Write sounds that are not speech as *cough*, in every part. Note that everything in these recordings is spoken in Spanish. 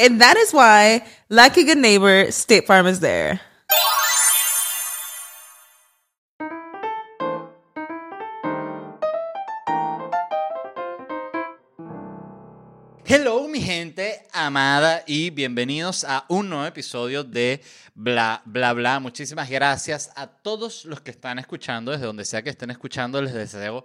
And that is why, like a good neighbor, State Farm is there. Hello mi gente amada y bienvenidos a un nuevo episodio de Bla Bla Bla. Muchísimas gracias a todos los que están escuchando, desde donde sea que estén escuchando, les deseo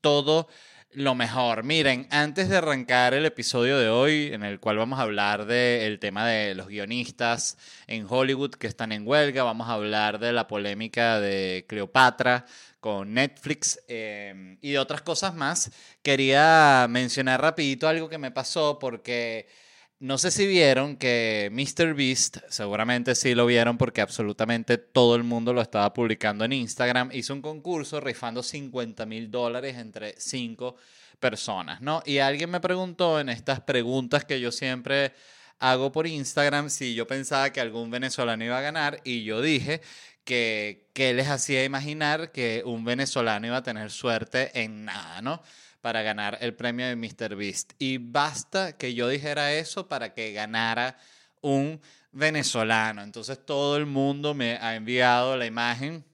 todo lo mejor. Miren, antes de arrancar el episodio de hoy, en el cual vamos a hablar del tema de los guionistas en Hollywood que están en huelga, vamos a hablar de la polémica de Cleopatra con Netflix eh, y de otras cosas más, quería mencionar rapidito algo que me pasó porque... No sé si vieron que Mr. Beast, seguramente sí lo vieron porque absolutamente todo el mundo lo estaba publicando en Instagram, hizo un concurso rifando 50 mil dólares entre cinco personas, ¿no? Y alguien me preguntó en estas preguntas que yo siempre hago por Instagram si yo pensaba que algún venezolano iba a ganar y yo dije que, que les hacía imaginar que un venezolano iba a tener suerte en nada, ¿no? Para ganar el premio de Mr. Beast. Y basta que yo dijera eso para que ganara un venezolano. Entonces todo el mundo me ha enviado la imagen.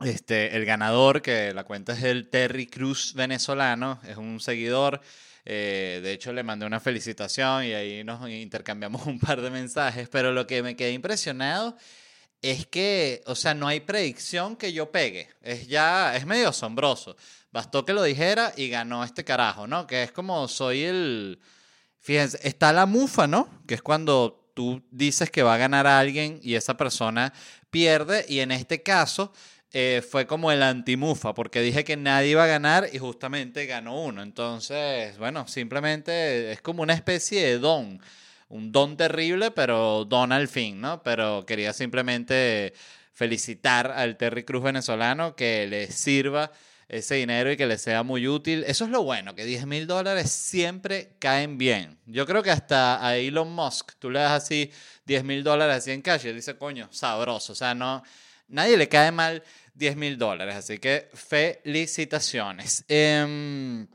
Este, el ganador, que la cuenta es el Terry Cruz venezolano, es un seguidor. Eh, de hecho, le mandé una felicitación y ahí nos intercambiamos *laughs* un par de mensajes. Pero lo que me quedé impresionado es que, o sea, no hay predicción que yo pegue. Es ya, es medio asombroso. Bastó que lo dijera y ganó este carajo, ¿no? Que es como soy el... Fíjense, está la mufa, ¿no? Que es cuando tú dices que va a ganar a alguien y esa persona pierde. Y en este caso eh, fue como el antimufa, porque dije que nadie iba a ganar y justamente ganó uno. Entonces, bueno, simplemente es como una especie de don. Un don terrible, pero don al fin, ¿no? Pero quería simplemente felicitar al Terry Cruz venezolano que le sirva ese dinero y que le sea muy útil. Eso es lo bueno, que 10 mil dólares siempre caen bien. Yo creo que hasta a Elon Musk, tú le das así 10 mil dólares así en cash y él dice, coño, sabroso. O sea, no, nadie le cae mal 10 mil dólares. Así que felicitaciones. Em,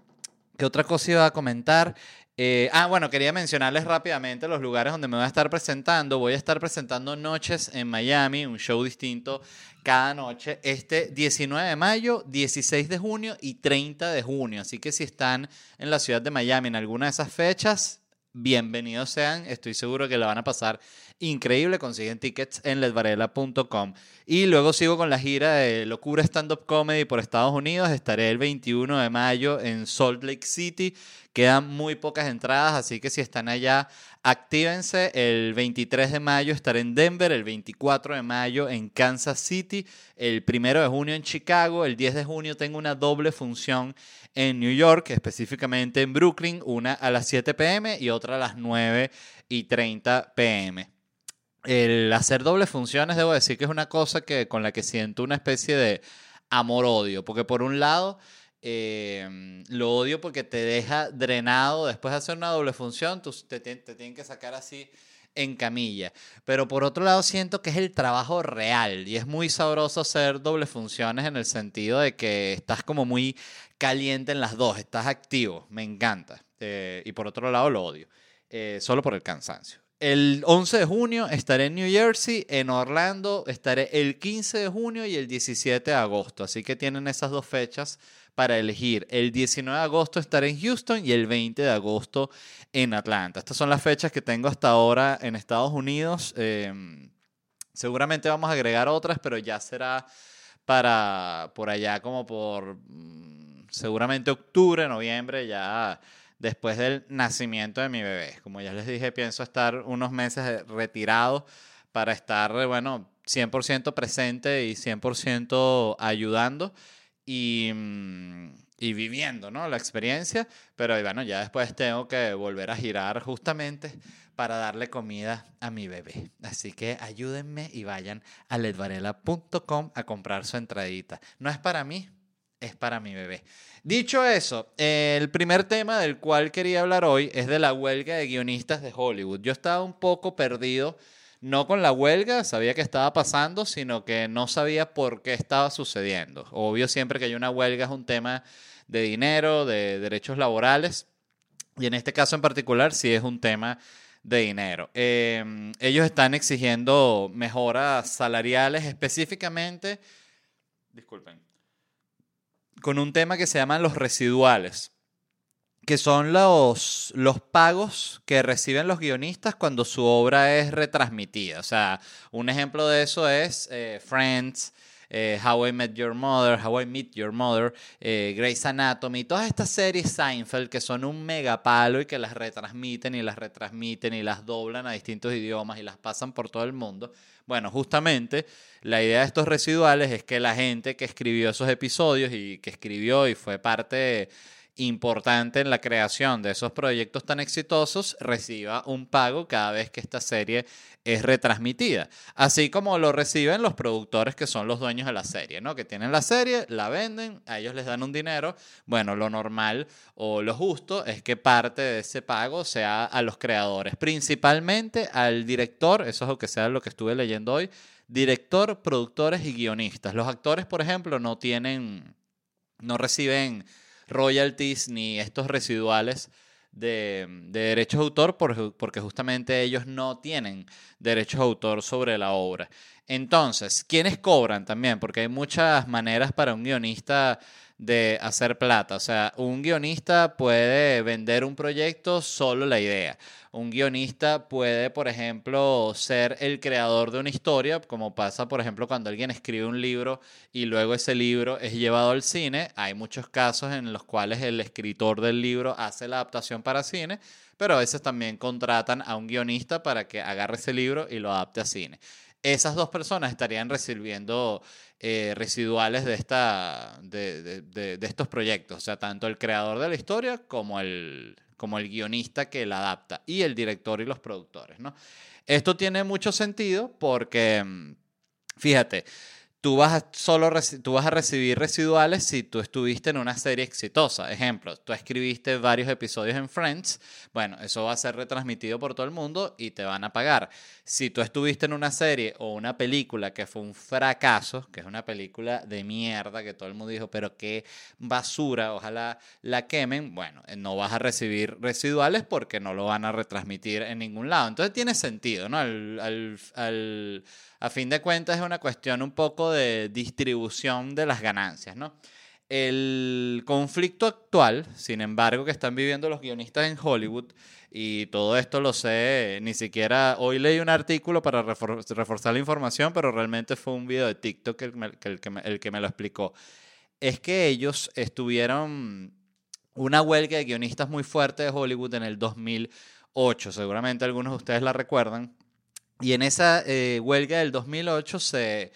¿Qué otra cosa iba a comentar? Eh, ah, bueno, quería mencionarles rápidamente los lugares donde me voy a estar presentando. Voy a estar presentando Noches en Miami, un show distinto cada noche, este 19 de mayo, 16 de junio y 30 de junio. Así que si están en la ciudad de Miami en alguna de esas fechas, bienvenidos sean. Estoy seguro que la van a pasar increíble. Consiguen tickets en ledvarela.com. Y luego sigo con la gira de Locura Stand Up Comedy por Estados Unidos. Estaré el 21 de mayo en Salt Lake City. Quedan muy pocas entradas, así que si están allá, actívense. El 23 de mayo estaré en Denver, el 24 de mayo en Kansas City, el 1 de junio en Chicago, el 10 de junio tengo una doble función en New York, específicamente en Brooklyn, una a las 7 pm y otra a las 9 y 30 pm. El hacer doble funciones, debo decir que es una cosa que, con la que siento una especie de amor-odio, porque por un lado Em, lo odio porque te deja drenado. Después de hacer una doble función, te, te, tienen que sacar así en camilla. Pero por otro lado, siento que es el trabajo real y es muy sabroso hacer doble funciones en el sentido de que estás como muy caliente en las dos, estás activo, me encanta. eh, y por otro lado lo odio, eh, solo por el cansancio. El 11 de junio estaré en New Jersey, en Orlando estaré el 15 de junio y el 17 de agosto, así que tienen esas dos fechas para elegir. El 19 de agosto estaré en Houston y el 20 de agosto en Atlanta. Estas son las fechas que tengo hasta ahora en Estados Unidos. Em, seguramente vamos a agregar otras, pero ya será para por allá como por mm, seguramente octubre, noviembre, ya después del nacimiento de mi bebé. Como ya les dije, pienso estar unos meses retirado para estar, bueno, 100% presente y 100% ayudando y, mm, y, viviendo, ¿no? La experiencia. Pero bueno, ya después tengo que volver a girar justamente para darle comida a mi bebé. Así que ayúdenme y vayan a ledvarela.com a comprar su entradita. No es para mí, es para mi bebé. Dicho eso, el primer tema del cual quería hablar hoy es de la huelga de guionistas de Hollywood. Yo estaba un poco perdido, no con la huelga, sabía que estaba pasando, sino que no sabía por qué estaba sucediendo. Obvio, siempre que hay una huelga es un tema de dinero, de derechos laborales, y en este caso en particular sí es un tema de dinero. Em, ellos están exigiendo mejoras salariales específicamente, disculpen, con un tema que se llaman los residuales, que son los, los pagos que reciben los guionistas cuando su obra es retransmitida. O sea, un ejemplo de eso es eh, Friends, eh, How I Met Your Mother, How I Meet Your Mother, eh, Grey's Anatomy, todas estas series Seinfeld que son un megapalo y que las retransmiten y las retransmiten y las doblan a distintos idiomas y las pasan por todo el mundo. Bueno, justamente la idea de estos residuales es que la gente que escribió esos episodios y que escribió y fue parte importante en la creación de esos proyectos tan exitosos reciba un pago cada vez que esta serie es retransmitida. Así como lo reciben los productores que son los dueños de la serie, ¿no? Que tienen la serie, la venden, a ellos les dan un dinero. Bueno, lo normal o lo justo es que parte de ese pago sea a los creadores, principalmente al director, eso es lo que sea lo que estuve leyendo hoy, director, productores y guionistas. Los actores, por ejemplo, no tienen, no reciben royalties ni estos residuales de, derechos de autor porque justamente ellos no tienen derechos de autor sobre la obra. Entonces, ¿quiénes cobran también? Porque hay muchas maneras para un guionista de hacer plata. O sea, un guionista puede vender un proyecto solo la idea. Un guionista puede, por ejemplo, ser el creador de una historia, como pasa, por ejemplo, cuando alguien escribe un libro y luego ese libro es llevado al cine. Hay muchos casos en los cuales el escritor del libro hace la adaptación para cine, pero a veces también contratan a un guionista para que agarre ese libro y lo adapte a cine esas dos personas estarían recibiendo eh, residuales de, esta, de, de, de, estos proyectos. O sea, tanto el creador de la historia como el, como el guionista que la adapta y el director y los productores. ¿no? Esto tiene mucho sentido porque, mm, fíjate, tú vas, a solo tú vas a recibir residuales si tú estuviste en una serie exitosa. Ejemplo, tú escribiste varios episodios en Friends, bueno, eso va a ser retransmitido por todo el mundo y te van a pagar. Si tú estuviste en una serie o una película que fue un fracaso, que es una película de mierda, que todo el mundo dijo, pero qué basura, ojalá la quemen, bueno, no vas a recibir residuales porque no lo van a retransmitir en ningún lado. Entonces tiene sentido, ¿no? A fin de cuentas es una cuestión un poco de distribución de las ganancias, ¿no? El conflicto actual, sin embargo, que están viviendo los guionistas en Hollywood, y todo esto lo sé, ni siquiera hoy leí un artículo para reforzar la información, pero realmente fue un video de TikTok el, que el que me lo explicó. Es que ellos estuvieron una huelga de guionistas muy fuerte de Hollywood en el 2008, seguramente algunos de ustedes la recuerdan, y en esa eh, huelga del 2008 se,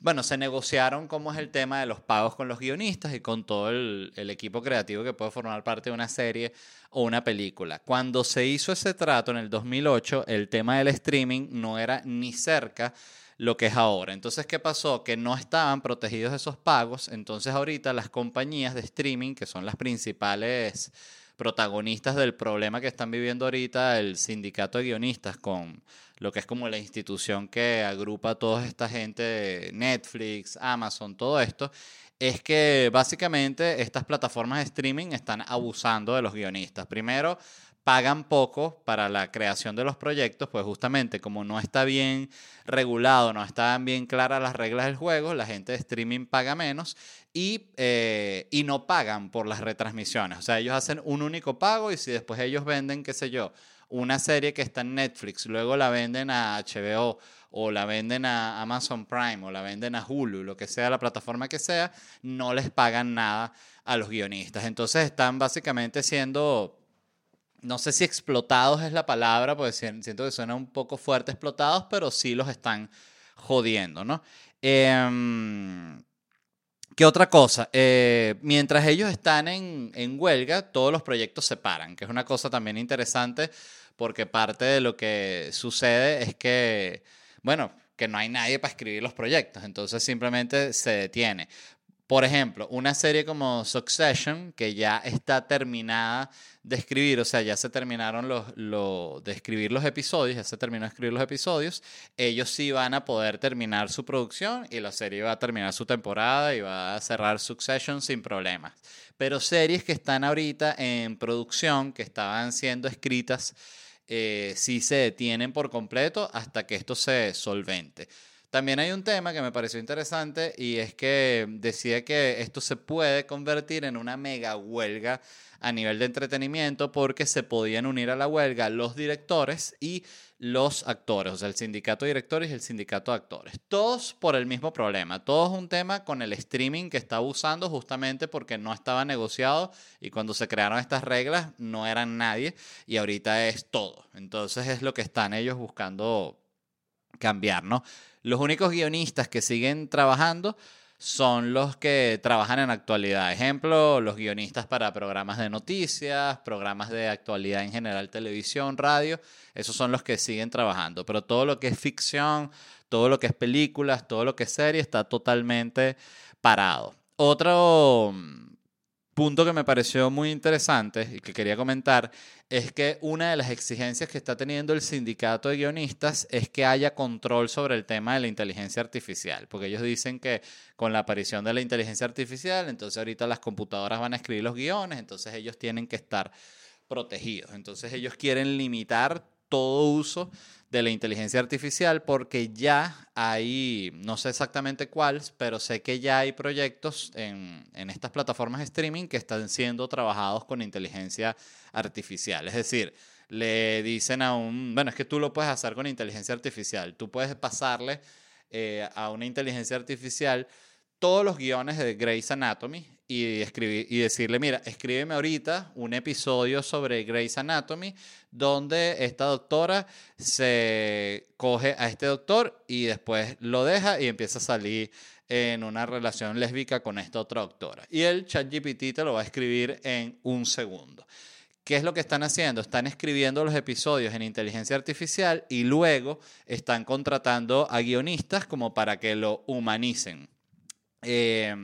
bueno, se negociaron cómo es el tema de los pagos con los guionistas y con todo el, el, equipo creativo que puede formar parte de una serie o una película. Cuando se hizo ese trato en el 2008, el tema del streaming no era ni cerca lo que es ahora. Entonces, ¿qué pasó? Que no estaban protegidos esos pagos. Entonces, ahorita las compañías de streaming, que son las principales protagonistas del problema que están viviendo ahorita el sindicato de guionistas con lo que es como la institución que agrupa a toda esta gente de Netflix, Amazon, todo esto, es que básicamente estas plataformas de streaming están abusando de los guionistas. Primero, pagan poco para la creación de los proyectos, pues justamente como no está bien regulado, no están bien claras las reglas del juego, la gente de streaming paga menos y, eh, y no pagan por las retransmisiones. O sea, ellos hacen un único pago y si después ellos venden, qué sé yo, una serie que está en Netflix, luego la venden a HBO o la venden a Amazon Prime o la venden a Hulu, lo que sea la plataforma que sea, no les pagan nada a los guionistas. Entonces están básicamente siendo no sé si explotados es la palabra, porque siento que suena un poco fuerte explotados, pero sí los están jodiendo, ¿no? Em, ¿Qué otra cosa? Eh, mientras ellos están en, en, huelga, todos los proyectos se paran, que es una cosa también interesante, porque parte de lo que sucede es que, bueno, que no hay nadie para escribir los proyectos, entonces simplemente se detiene. Por ejemplo, una serie como Succession, que ya está terminada de escribir, o sea, ya se terminaron los, de escribir los episodios, ya se terminó de escribir los episodios, ellos sí van a poder terminar su producción y la serie va a terminar su temporada y va a cerrar Succession sin problemas. Pero series que están ahorita en producción, que estaban siendo escritas, eh, sí se detienen por completo hasta que esto se solvente. También hay un tema que me pareció interesante y es que decía que esto se puede convertir en una mega huelga a nivel de entretenimiento porque se podían unir a la huelga los directores y los actores, o sea, el sindicato de directores y el sindicato de actores. Todos por el mismo problema, todos un tema con el streaming que está usando justamente porque no estaba negociado y cuando se crearon estas reglas no eran nadie y ahorita es todo. Entonces es lo que están ellos buscando cambiar, ¿no? Los únicos guionistas que siguen trabajando son los que trabajan en actualidad. Ejemplo, los guionistas para programas de noticias, programas de actualidad en general, televisión, radio, esos son los que siguen trabajando. Pero todo lo que es ficción, todo lo que es películas, todo lo que es serie está totalmente parado. Otro punto que me pareció muy interesante y que quería comentar es que una de las exigencias que está teniendo el sindicato de guionistas es que haya control sobre el tema de la inteligencia artificial, porque ellos dicen que con la aparición de la inteligencia artificial, entonces ahorita las computadoras van a escribir los guiones, entonces ellos tienen que estar protegidos, entonces ellos quieren limitar todo uso de la inteligencia artificial porque ya hay, no sé exactamente cuáles, pero sé que ya hay proyectos en, en, estas plataformas de streaming que están siendo trabajados con inteligencia artificial. Es decir, le dicen a un, bueno, es que tú lo puedes hacer con inteligencia artificial, tú puedes pasarle eh, a una inteligencia artificial todos los guiones de Grey's Anatomy y, escribir, y decirle, mira, escríbeme ahorita un episodio sobre Grey's Anatomy donde esta doctora se coge a este doctor y después lo deja y empieza a salir en una relación lésbica con esta otra doctora. Y el ChatGPT te lo va a escribir en un segundo. ¿Qué es lo que están haciendo? Están escribiendo los episodios en inteligencia artificial y luego están contratando a guionistas como para que lo humanicen. Eh,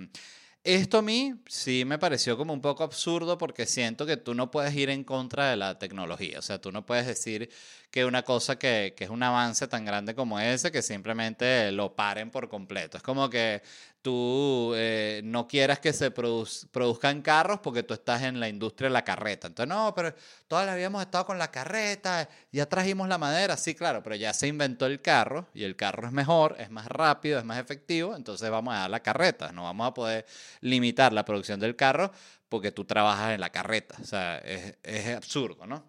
esto a mí sí me pareció como un poco absurdo porque siento que tú no puedes ir en contra de la tecnología. O sea, tú no puedes decir que una cosa que, que, es un avance tan grande como ese, que simplemente lo paren por completo. Es como que tú eh, no quieras que se produzcan carros porque tú estás en la industria de la carreta. Entonces, no, pero todavía habíamos estado con la carreta, ya trajimos la madera, sí, claro, pero ya se inventó el carro y el carro es mejor, es más rápido, es más efectivo, entonces vamos a dar la carreta, no vamos a poder limitar la producción del carro porque tú trabajas en la carreta. O sea, es, absurdo, ¿no?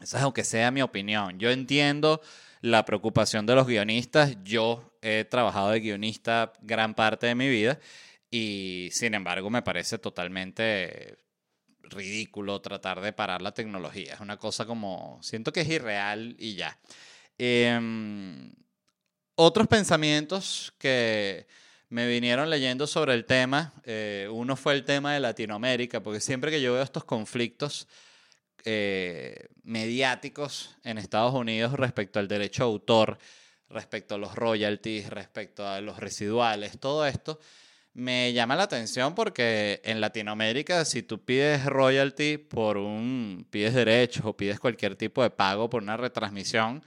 Esa es aunque sea mi opinión. Yo entiendo la preocupación de los guionistas. Yo he trabajado de guionista gran parte de mi vida y sin embargo me parece totalmente ridículo tratar de parar la tecnología. Es una cosa como, siento que es irreal y ya. Em, otros pensamientos que me vinieron leyendo sobre el tema, eh, uno fue el tema de Latinoamérica, porque siempre que yo veo estos conflictos, eh, mediáticos en Estados Unidos respecto al derecho a autor, respecto a los royalties, respecto a los residuales, todo esto me llama la atención porque en Latinoamérica si tú pides royalty por un, pides derechos o pides cualquier tipo de pago por una retransmisión,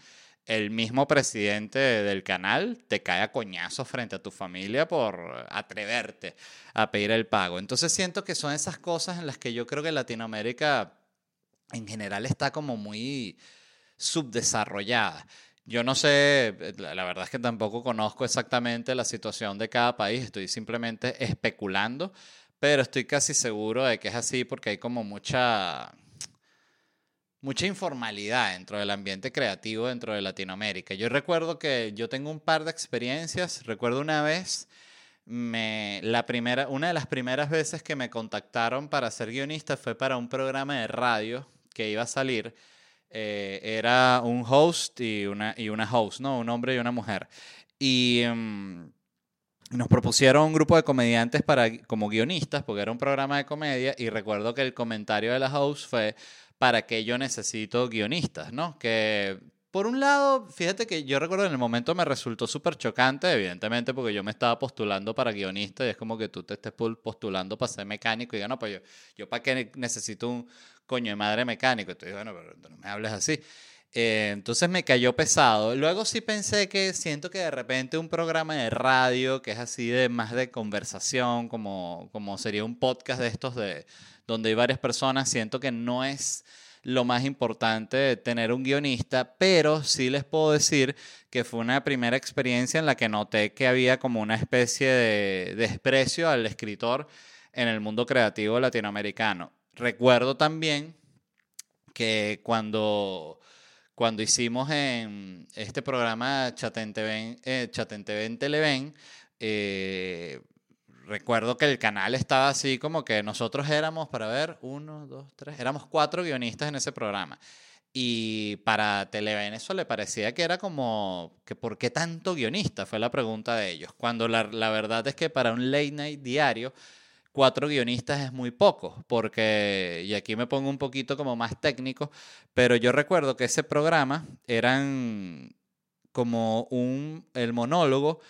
el mismo presidente del canal te cae a coñazos frente a tu familia por atreverte a pedir el pago. Entonces siento que son esas cosas en las que yo creo que Latinoamérica en general está como muy subdesarrollada. Yo no sé, la verdad es que tampoco conozco exactamente la situación de cada país, estoy simplemente especulando, pero estoy casi seguro de que es así porque hay como mucha mucha informalidad dentro del ambiente creativo dentro de Latinoamérica. Yo recuerdo que yo tengo un par de experiencias. Recuerdo una vez, me, la primera, una de las primeras veces que me contactaron para ser guionista fue para un programa de radio que iba a salir. Eh, era un host y una, y una host, ¿no? Un hombre y una mujer. Y mm, nos propusieron un grupo de comediantes para, como guionistas, porque era un programa de comedia, y recuerdo que el comentario de la host fue para qué yo necesito guionistas, ¿no? Que por un lado, fíjate que yo recuerdo en el momento me resultó súper chocante, evidentemente, porque yo me estaba postulando para guionista y es como que tú te estés postulando para ser mecánico y digo, no, pues yo, yo para qué necesito un coño de madre mecánico. Y tú dices, bueno, pero no me hables así. Eh, entonces me cayó pesado. Luego sí pensé que siento que de repente un programa de radio que es así de más de conversación, como, como sería un podcast de estos de donde hay varias personas, siento que no es lo más importante tener un guionista, pero sí les puedo decir que fue una primera experiencia en la que noté que había como una especie de desprecio al escritor en el mundo creativo latinoamericano. Recuerdo también que cuando, cuando hicimos en este programa Chatente eh, en Televen, eh, recuerdo que el canal estaba así como que nosotros éramos, para ver, uno, dos, tres, éramos cuatro guionistas en ese programa. Y para Televen eso le parecía que era como, que ¿por qué tanto guionista? Fue la pregunta de ellos. Cuando la, la verdad es que para un late night diario, cuatro guionistas es muy poco, porque, y aquí me pongo un poquito como más técnico, pero yo recuerdo que ese programa eran como un, el monólogo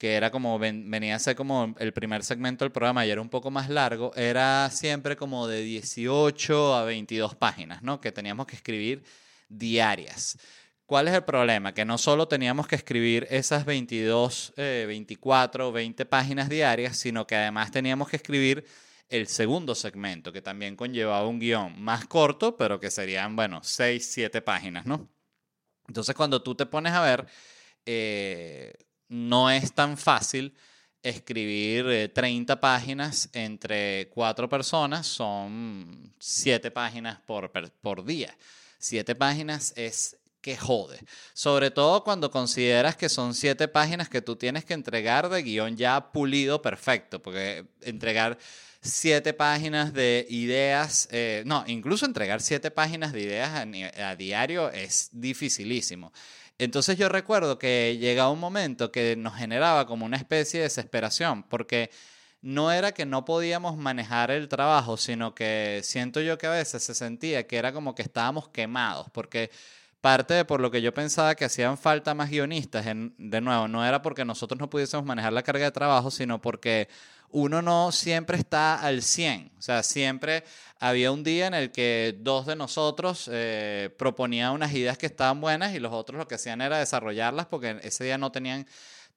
que era como, venía a ser como el primer segmento del programa y era un poco más largo, era siempre como de 18 a 22 páginas, ¿no? Que teníamos que escribir diarias. ¿Cuál es el problema? Que no solo teníamos que escribir esas 22, 24, 20 páginas diarias, sino que además teníamos que escribir el segundo segmento, que también conllevaba un guion más corto, pero que serían, bueno, 6, 7 páginas, ¿no? Entonces, cuando tú te pones a ver, eh, no es tan fácil escribir 30 eh, páginas entre cuatro personas, son 7 páginas por, por día. 7 páginas es que jode. Sobre todo cuando consideras que son 7 páginas que tú tienes que entregar de guion ya pulido perfecto, porque entregar 7 páginas de ideas, eh, no, incluso entregar 7 páginas de ideas a diario es dificilísimo. Entonces yo recuerdo que llegaba un momento que nos generaba como una especie de desesperación, porque no era que no podíamos manejar el trabajo, sino que siento yo que a veces se sentía que era como que estábamos quemados, porque parte de por lo que yo pensaba que hacían falta más guionistas, de nuevo, no era porque nosotros no pudiésemos manejar la carga de trabajo, sino porque uno no siempre está al 100. O sea, siempre había un día en el que dos de nosotros eh, proponían unas ideas que estaban buenas y los otros lo que hacían era desarrollarlas porque ese día no tenían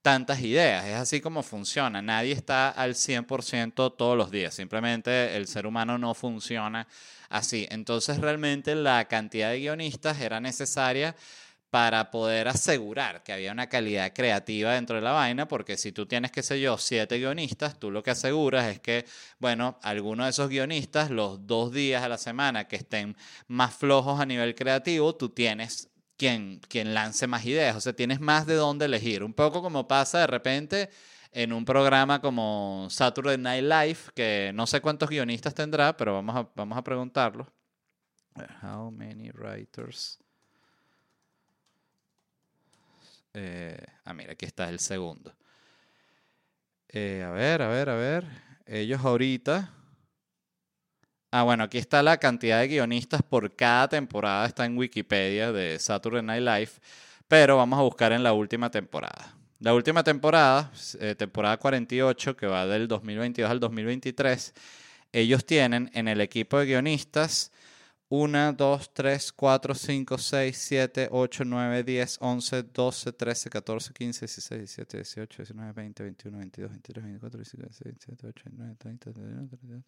tantas ideas. Es así como funciona. Nadie está al 100% todos los días. Simplemente el ser humano no funciona así. Entonces realmente la cantidad de guionistas era necesaria para poder asegurar que había una calidad creativa dentro de la vaina, porque si tú tienes, qué sé yo, siete guionistas, tú lo que aseguras es que, bueno, algunos de esos guionistas, los dos días a la semana que estén más flojos a nivel creativo, tú tienes quien, quien lance más ideas, o sea, tienes más de dónde elegir. Un poco como pasa de repente en un programa como Saturday Night Live, que no sé cuántos guionistas tendrá, pero vamos a, vamos a preguntarlo. How many writers? Eh, ah, mira, aquí está el segundo. Eh, a ver, a ver, a ver. Ellos ahorita. Ah, bueno, aquí está la cantidad de guionistas por cada temporada. Está en Wikipedia de Saturday Night Live. Pero vamos a buscar en la última temporada. La última temporada, eh, temporada 48, que va del 2022 al 2023, ellos tienen en el equipo de guionistas 1, 2, 3, 4, 5, 6, 7, 8, 9, 10, 11, 12, 13, 14, 15, 16, 17, 18, 19, 20, 21, 22, 23, 24, 25, 26, 27, 28, 29, 30, 31, 32.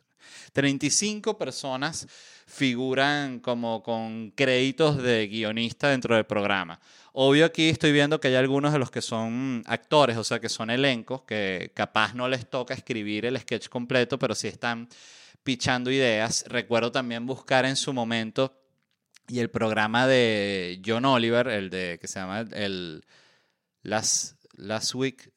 35 personas figuran como con créditos de guionista dentro del programa. Obvio aquí estoy viendo que hay algunos de los que son actores, o sea, que son elencos, que capaz no les toca escribir el sketch completo, pero sí están pichando ideas. Recuerdo también buscar en su momento y el programa de John Oliver, el de que se llama el Last, Last Week.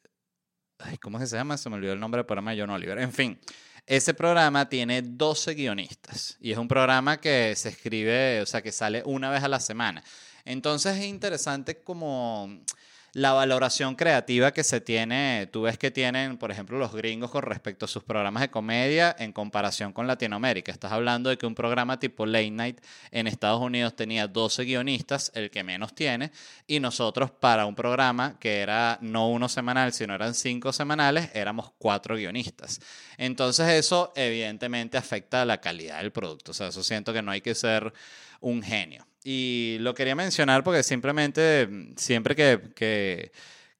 Ay, ¿Cómo se llama? Se me olvidó el nombre del programa de John Oliver. En fin, ese programa tiene 12 guionistas y es un programa que se escribe, o sea, que sale una vez a la semana. Entonces es interesante como la valoración creativa que se tiene, tú ves que tienen, por ejemplo, los gringos con respecto a sus programas de comedia en comparación con Latinoamérica. Estás hablando de que un programa tipo Late Night en Estados Unidos tenía 12 guionistas, el que menos tiene, y nosotros para un programa que era no uno semanal, sino eran cinco semanales, éramos cuatro guionistas. Entonces eso evidentemente afecta a la calidad del producto. O sea, eso siento que no hay que ser un genio. Y lo quería mencionar porque simplemente, mm, siempre que, que,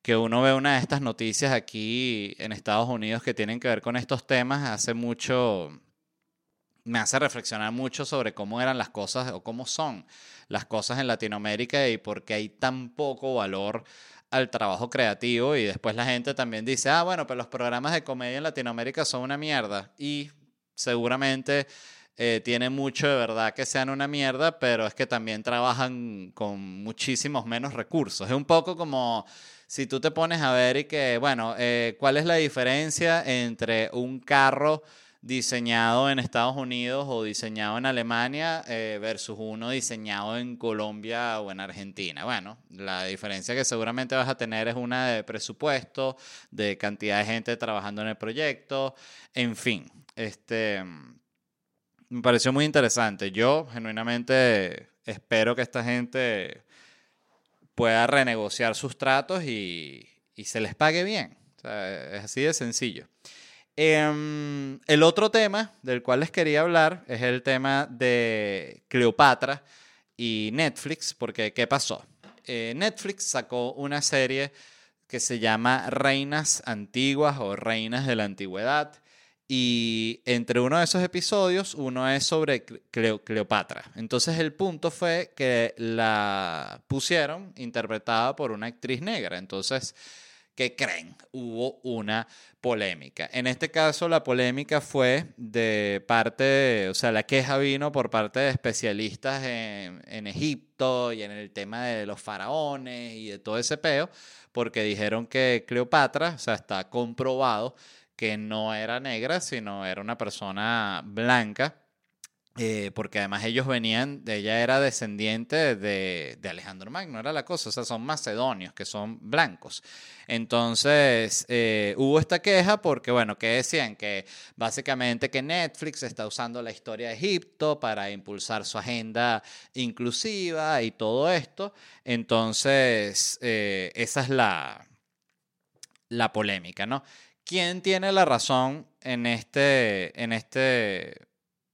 que, uno ve una de estas noticias aquí en Estados Unidos que tienen que ver con estos temas, hace mucho, me hace reflexionar mucho sobre cómo eran las cosas o cómo son las cosas en Latinoamérica y por qué hay tan poco valor al trabajo creativo. Y después la gente también dice, ah, bueno, pero los programas de comedia en Latinoamérica son una mierda y seguramente eh, tiene mucho de verdad que sean una mierda, pero es que también trabajan con muchísimos menos recursos. Es un poco como si tú te pones a ver y que, bueno, eh, ¿cuál es la diferencia entre un carro diseñado en Estados Unidos o diseñado en Alemania eh, versus uno diseñado en Colombia o en Argentina. Bueno, la diferencia que seguramente vas a tener es una de presupuesto, de cantidad de gente trabajando en el proyecto, en fin. Este, me pareció muy interesante. Yo genuinamente espero que esta gente pueda renegociar sus tratos y, se les pague bien. es así de sencillo. Em, el otro tema del cual les quería hablar es el tema de Cleopatra y Netflix, porque ¿qué pasó? Eh, Netflix sacó una serie que se llama Reinas Antiguas o Reinas de la Antigüedad. Y entre uno de esos episodios, uno es sobre Cleopatra. Entonces el punto fue que la pusieron interpretada por una actriz negra. Entonces, ¿qué creen? Hubo una polémica. En este caso, la polémica fue de parte, o sea, la queja vino por parte de especialistas en, en Egipto y en el tema de los faraones y de todo ese peo, porque dijeron que Cleopatra, o sea, está comprobado que no era negra, sino era una persona blanca, eh, porque además ellos venían, ella era descendiente de, Alejandro Magno, era la cosa, o sea, son macedonios, que son blancos. Entonces, eh, hubo esta queja porque, bueno, que decían que básicamente que Netflix está usando la historia de Egipto para impulsar su agenda inclusiva y todo esto. Entonces, eh, esa es la, la polémica, ¿no? ¿Quién tiene la razón en este, en este,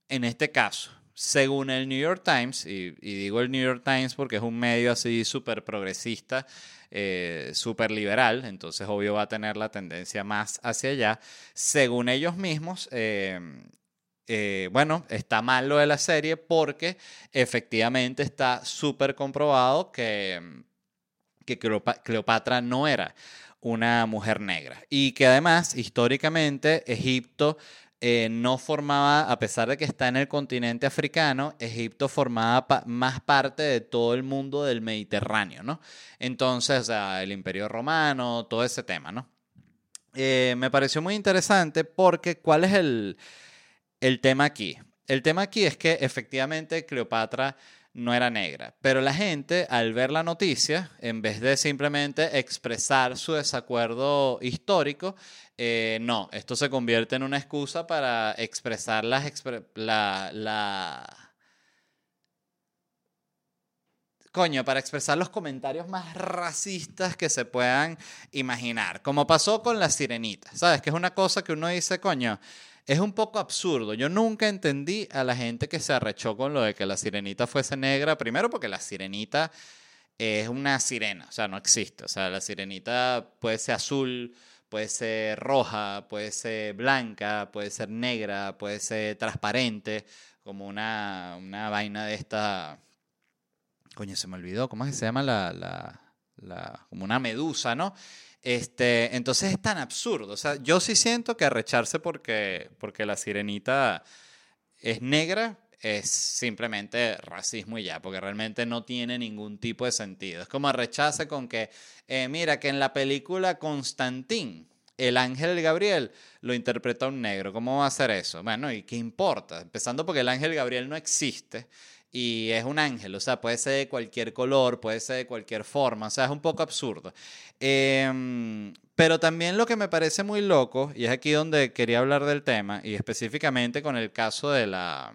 en este caso? Según el New York Times, y, digo el New York Times porque es un medio así súper progresista, eh, súper liberal, entonces obvio va a tener la tendencia más hacia allá. Según ellos mismos, eh, eh, bueno, está mal lo de la serie porque efectivamente está súper comprobado que, que Cleopatra no era una mujer negra. Y que además, históricamente, Egipto eh, no formaba, a pesar de que está en el continente africano, Egipto formaba más parte de todo el mundo del Mediterráneo, ¿no? Entonces, el Imperio Romano, todo ese tema, ¿no? Eh, me pareció muy interesante porque, ¿cuál es el, el tema aquí? El tema aquí es que efectivamente Cleopatra no era negra. Pero la gente, al ver la noticia, en vez de simplemente expresar su desacuerdo histórico, eh, no, esto se convierte en una excusa para expresar las, la, la... Coño, para expresar los comentarios más racistas que se puedan imaginar. Como pasó con la sirenita, ¿sabes? Que es una cosa que uno dice, coño, es un poco absurdo. Yo nunca entendí a la gente que se arrechó con lo de que la sirenita fuese negra. Primero porque la sirenita es una sirena, o sea, no existe. O sea, la sirenita puede ser azul, puede ser roja, puede ser blanca, puede ser negra, puede ser transparente, como una, una vaina de esta... Coño, se me olvidó, ¿cómo es que se llama la, la, la como una medusa, ¿no? Este, entonces es tan absurdo. O sea, yo sí siento que arrecharse porque, porque la sirenita es negra es simplemente racismo y ya, porque realmente no tiene ningún tipo de sentido. Es como arrecharse con que, eh, mira, que en la película Constantín, el ángel Gabriel lo interpreta un negro. ¿Cómo va a ser eso? Bueno, ¿y qué importa? Empezando porque el ángel Gabriel no existe y es un ángel, o sea, puede ser de cualquier color, puede ser de cualquier forma, o sea, es un poco absurdo. Em, pero también lo que me parece muy loco, y es aquí donde quería hablar del tema, y específicamente con el caso de la,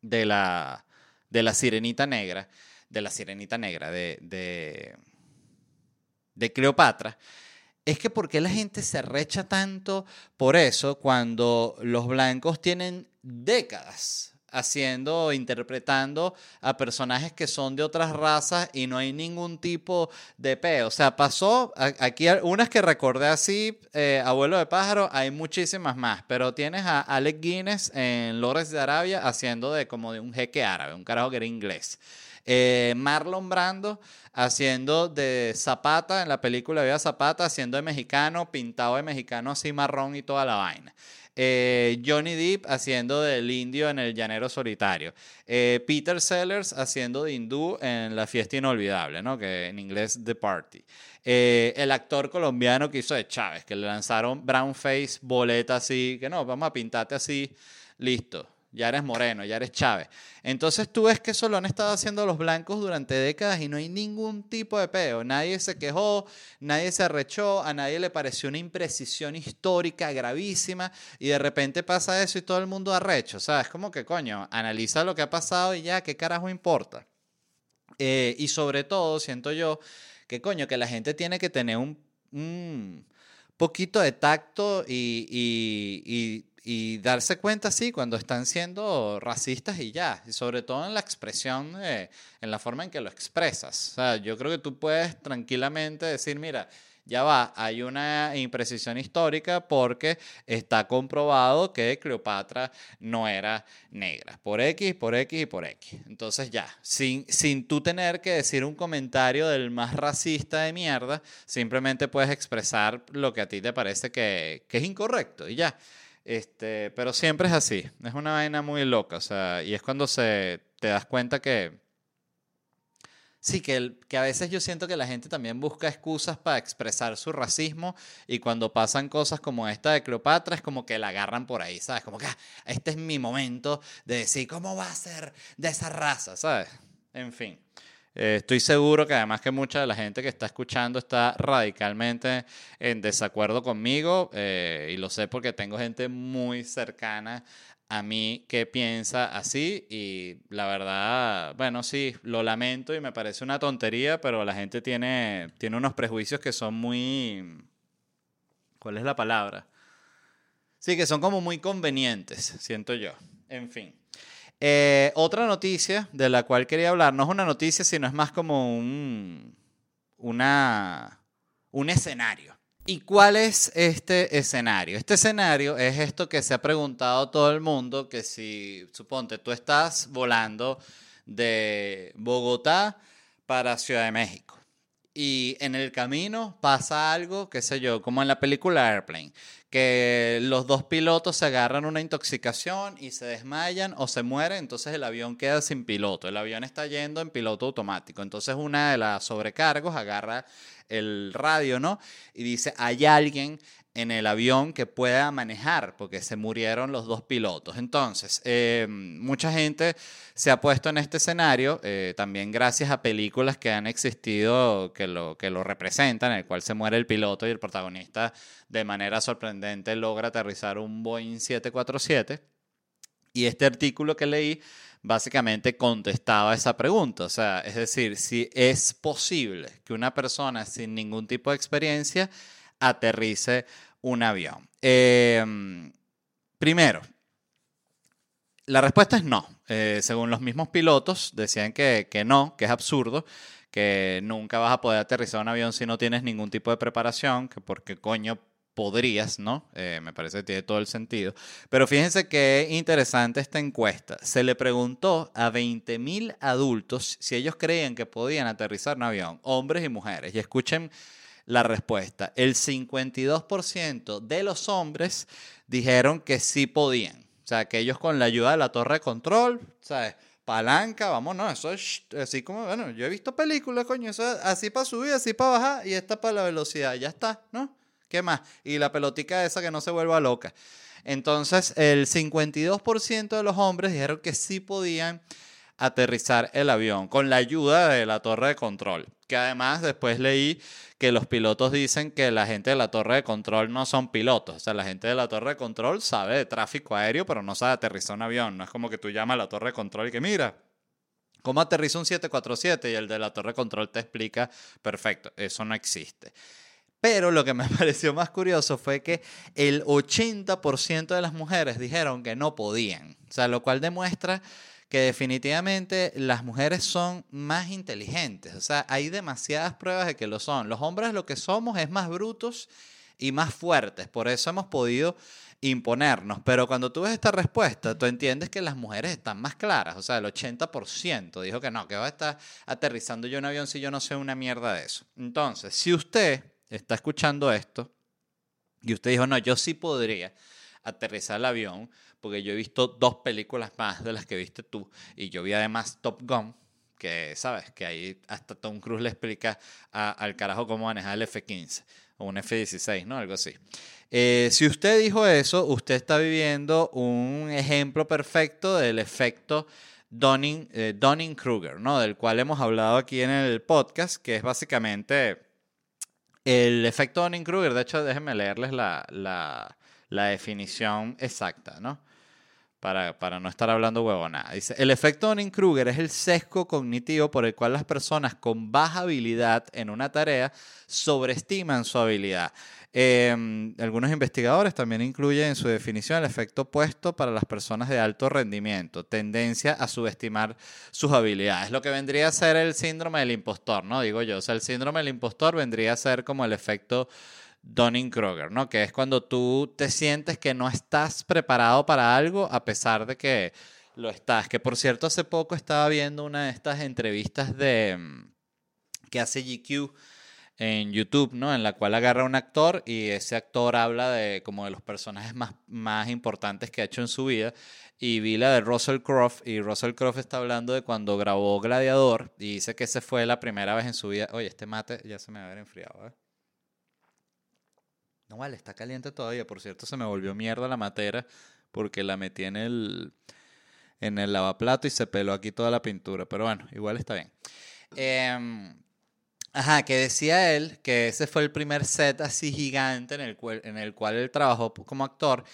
de la, de la sirenita negra, de la sirenita negra, de, de, de Cleopatra, es que por qué la gente se recha tanto por eso cuando los blancos tienen décadas haciendo, interpretando a personajes que son de otras razas y no hay ningún tipo de peo. O sea, pasó, aquí unas que recordé así, eh, Abuelo de Pájaro, hay muchísimas más, pero tienes a Alec Guinness en Lores de Arabia haciendo de como de un jeque árabe, un carajo que era inglés. Eh, Marlon Brando haciendo de Zapata en la película Vida Zapata, haciendo de mexicano, pintado de mexicano así marrón y toda la vaina. Eh, Johnny Depp haciendo del indio en El Llanero Solitario. Eh, Peter Sellers haciendo de hindú en La Fiesta Inolvidable, ¿no? que en inglés The Party. Eh, el actor colombiano que hizo de Chávez, que le lanzaron brown face, boleta así, que no, vamos a pintarte así, listo ya eres Moreno, ya eres Chávez. Entonces tú ves que eso lo han estado haciendo los blancos durante décadas y no hay ningún tipo de peo. Nadie se quejó, nadie se arrechó, a nadie le pareció una imprecisión histórica gravísima y de repente pasa eso y todo el mundo arrecho. O sea, es como que coño, analiza lo que ha pasado y ya, ¿qué carajo importa? Eh, y sobre todo, siento yo que coño, que la gente tiene que tener un, poquito de tacto y, y y darse cuenta, sí, cuando están siendo racistas y ya, y sobre todo en la expresión, en la forma en que lo expresas. O sea, yo creo que tú puedes tranquilamente decir, mira, ya va, hay una imprecisión histórica porque está comprobado que Cleopatra no era negra, por X, por X y por X. Entonces ya, sin, sin tú tener que decir un comentario del más racista de mierda, simplemente puedes expresar lo que a ti te parece que, que es incorrecto y ya. Este, pero siempre es así. Es una vaina muy loca. O sea, y es cuando se, te das cuenta que. Sí, que, que a veces yo siento que la gente también busca excusas para expresar su racismo y cuando pasan cosas como esta de Cleopatra es como que la agarran por ahí, ¿sabes? Como que ah, este es mi momento de decir, ¿cómo va a ser de esa raza? ¿Sabes? En fin. Eh, estoy seguro que además que mucha de la gente que está escuchando está radicalmente en desacuerdo conmigo eh, y lo sé porque tengo gente muy cercana a mí que piensa así y la verdad, bueno, sí, lo lamento y me parece una tontería, pero la gente tiene, tiene unos prejuicios que son muy... ¿Cuál es la palabra? Sí, que son como muy convenientes, siento yo. En fin. Eh, otra noticia de la cual quería hablar, no es una noticia, sino es más como un, una, un escenario. ¿Y cuál es este escenario? Este escenario es esto que se ha preguntado todo el mundo, que si, suponte, tú estás volando de Bogotá para Ciudad de México y en el camino pasa algo, qué sé yo, como en la película Airplane, que los dos pilotos se agarran una intoxicación y se desmayan o se mueren, entonces el avión queda sin piloto. El avión está yendo en piloto automático. Entonces una de las sobrecargos agarra el radio, ¿no? Y dice, hay alguien en el avión que pueda manejar, porque se murieron los dos pilotos. Entonces, eh, mucha gente se ha puesto en este escenario, eh, también gracias a películas que han existido que lo, que lo representan, en el cual se muere el piloto y el protagonista de manera sorprendente logra aterrizar un Boeing 747. Y este artículo que leí básicamente contestaba esa pregunta. O sea, es decir, si es posible que una persona sin ningún tipo de experiencia aterrice un avión. Em, primero, la respuesta es no. Eh, según los mismos pilotos, decían que, que no, que es absurdo, que nunca vas a poder aterrizar un avión si no tienes ningún tipo de preparación, que porque coño podrías, ¿no? Eh, me parece que tiene todo el sentido. Pero fíjense qué interesante esta encuesta. Se le preguntó a 20.000 adultos si ellos creían que podían aterrizar un avión, hombres y mujeres. Y escuchen la respuesta. El 52% de los hombres dijeron que sí podían. O sea, que ellos con la ayuda de la torre de control, ¿sabes? Palanca, vamos, no, eso es así como, bueno, yo he visto películas, coño, eso es así para subir, así para bajar y esta para la velocidad, ya está, ¿no? ¿Qué más? Y la pelotica esa que no se vuelva loca. Entonces, el 52% de los hombres dijeron que sí podían aterrizar el avión con la ayuda de la torre de control. Que además después leí que los pilotos dicen que la gente de la torre de control no son pilotos. O sea, la gente de la torre de control sabe de tráfico aéreo, pero no sabe aterrizar un avión. No es como que tú llamas a la torre de control y que mira, ¿cómo aterriza un 747? Y el de la torre de control te explica, perfecto, eso no existe. Pero lo que me *laughs* pareció más curioso fue que el 80% de las mujeres dijeron que no podían. O sea, lo cual demuestra que definitivamente las mujeres son más inteligentes. O sea, hay demasiadas pruebas de que lo son. Los hombres lo que somos es más brutos y más fuertes. Por eso hemos podido imponernos. Pero cuando tú ves esta respuesta, tú entiendes que las mujeres están más claras. O sea, el 80% dijo que no, que va a estar aterrizando yo un avión si yo no sé una mierda de eso. Entonces, si usted está escuchando esto y usted dijo, no, yo sí podría aterrizar el avión, porque yo he visto dos películas más de las que viste tú, y yo vi además Top Gun, que sabes, que ahí hasta Tom Cruise le explica al carajo cómo manejar el F-15 o un F-16, ¿no? Algo así. Eh, si usted dijo eso, usted está viviendo un ejemplo perfecto del efecto Dunning, eh, Dunning-Kruger, ¿no? Del cual hemos hablado aquí en el podcast, que es básicamente el efecto Dunning-Kruger. De hecho, déjenme leerles la, la, la definición exacta, ¿no? Para, para, no estar hablando huevonada. Dice, el efecto Dunning-Kruger es el sesgo cognitivo por el cual las personas con baja habilidad en una tarea sobreestiman su habilidad. Em, algunos investigadores también incluyen en su definición el efecto opuesto para las personas de alto rendimiento, tendencia a subestimar sus habilidades. Lo que vendría a ser el síndrome del impostor, ¿no? Digo yo, o sea, el síndrome del impostor vendría a ser como el efecto Dunning-Kruger, ¿no? Que es cuando tú te sientes que no estás preparado para algo a pesar de que lo estás. Que por cierto, hace poco estaba viendo una de estas entrevistas de mm, que hace GQ en YouTube, ¿no? En la cual agarra un actor y ese actor habla de como de los personajes más, más importantes que ha hecho en su vida. Y vi la de Russell Crowe y Russell Crowe está hablando de cuando grabó Gladiador y dice que esa fue la primera vez en su vida. Oye, este mate ya se me va a haber enfriado, ¿eh? No está caliente todavía. Por cierto, se me volvió mierda la matera porque la metí en el, en el lavaplato y se peló aquí toda la pintura. Pero bueno, igual está bien. Em, ajá, que decía él que ese fue el primer set así gigante en el, cual, en el cual él trabajó como actor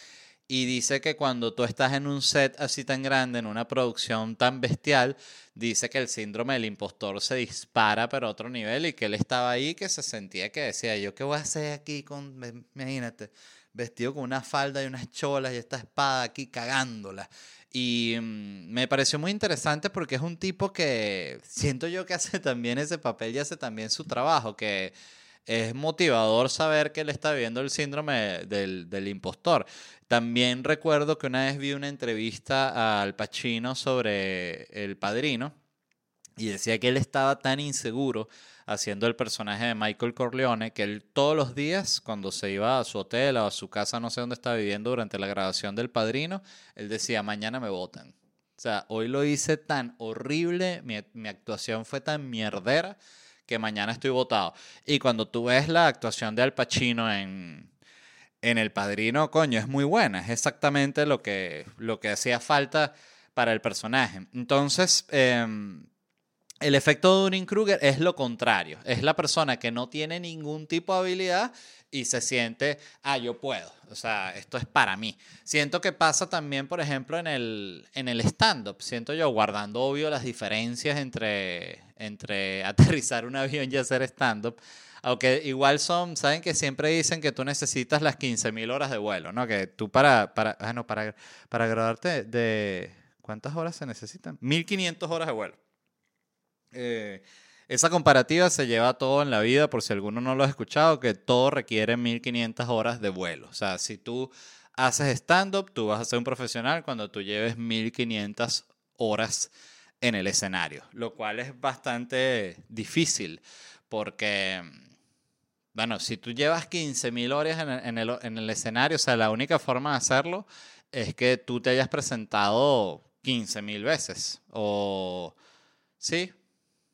y dice que cuando tú estás en un set así tan grande, en una producción tan bestial, dice que el síndrome del impostor se dispara pero a otro nivel y que él estaba ahí que se sentía que decía, yo qué voy a hacer aquí con, imagínate, vestido con una falda y unas cholas y esta espada aquí cagándola. Y mm, me pareció muy interesante porque es un tipo que siento yo que hace también ese papel y hace también su trabajo, que es motivador saber que él está viviendo el síndrome del, del, impostor. También recuerdo que una vez vi una entrevista al Pacino sobre El Padrino y decía que él estaba tan inseguro haciendo el personaje de Michael Corleone que él todos los días cuando se iba a su hotel o a su casa, no sé dónde estaba viviendo durante la grabación del Padrino, él decía, mañana me votan. O sea, hoy lo hice tan horrible, mi, mi actuación fue tan mierdera que mañana estoy votado. Y cuando tú ves la actuación de Al Pacino en, en El Padrino, coño, es muy buena. Es exactamente lo que, lo que hacía falta para el personaje. Entonces, em, El efecto Dunning-Kruger es lo contrario. Es la persona que no tiene ningún tipo de habilidad y se siente, ah, yo puedo. O sea, esto es para mí. Siento que pasa también, por ejemplo, en el, en el stand-up. Siento yo, guardando obvio las diferencias entre, entre *laughs* aterrizar un avión y hacer stand-up. Aunque igual son, saben que siempre dicen que tú necesitas las 15.000 horas de vuelo, ¿no? Que tú para, para, ah, no, para, para graduarte de... ¿Cuántas horas se necesitan? 1.500 horas de vuelo. Eh, esa comparativa se lleva todo en la vida, por si alguno no lo ha escuchado, que todo requiere 1500 horas de vuelo. O sea, si tú haces stand-up, tú vas a ser un profesional cuando tú lleves 1500 horas en el escenario, lo cual es bastante difícil porque, bueno, si tú llevas 15.000 horas en el, en, el, en el escenario, o sea, la única forma de hacerlo es que tú te hayas presentado 15.000 veces o, sí,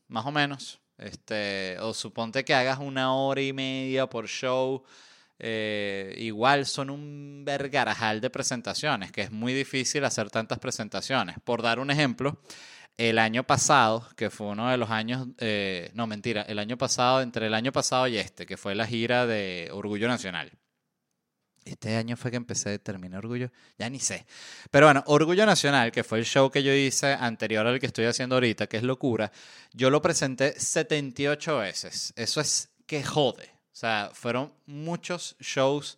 más o menos. Este, o suponte que hagas una hora y media por show. Eh, igual son un vergarajal de presentaciones, que es muy difícil hacer tantas presentaciones. Por dar un ejemplo, el año pasado, que fue uno de los años, eh, no mentira, el año pasado, entre el año pasado y este, que fue la gira de Orgullo Nacional. Este año fue que empecé, terminé Orgullo, ya ni sé. Pero bueno, Orgullo Nacional, que fue el show que yo hice anterior al que estoy haciendo ahorita, que es locura, yo lo presenté 78 veces. Eso es que jode. O sea, fueron muchos shows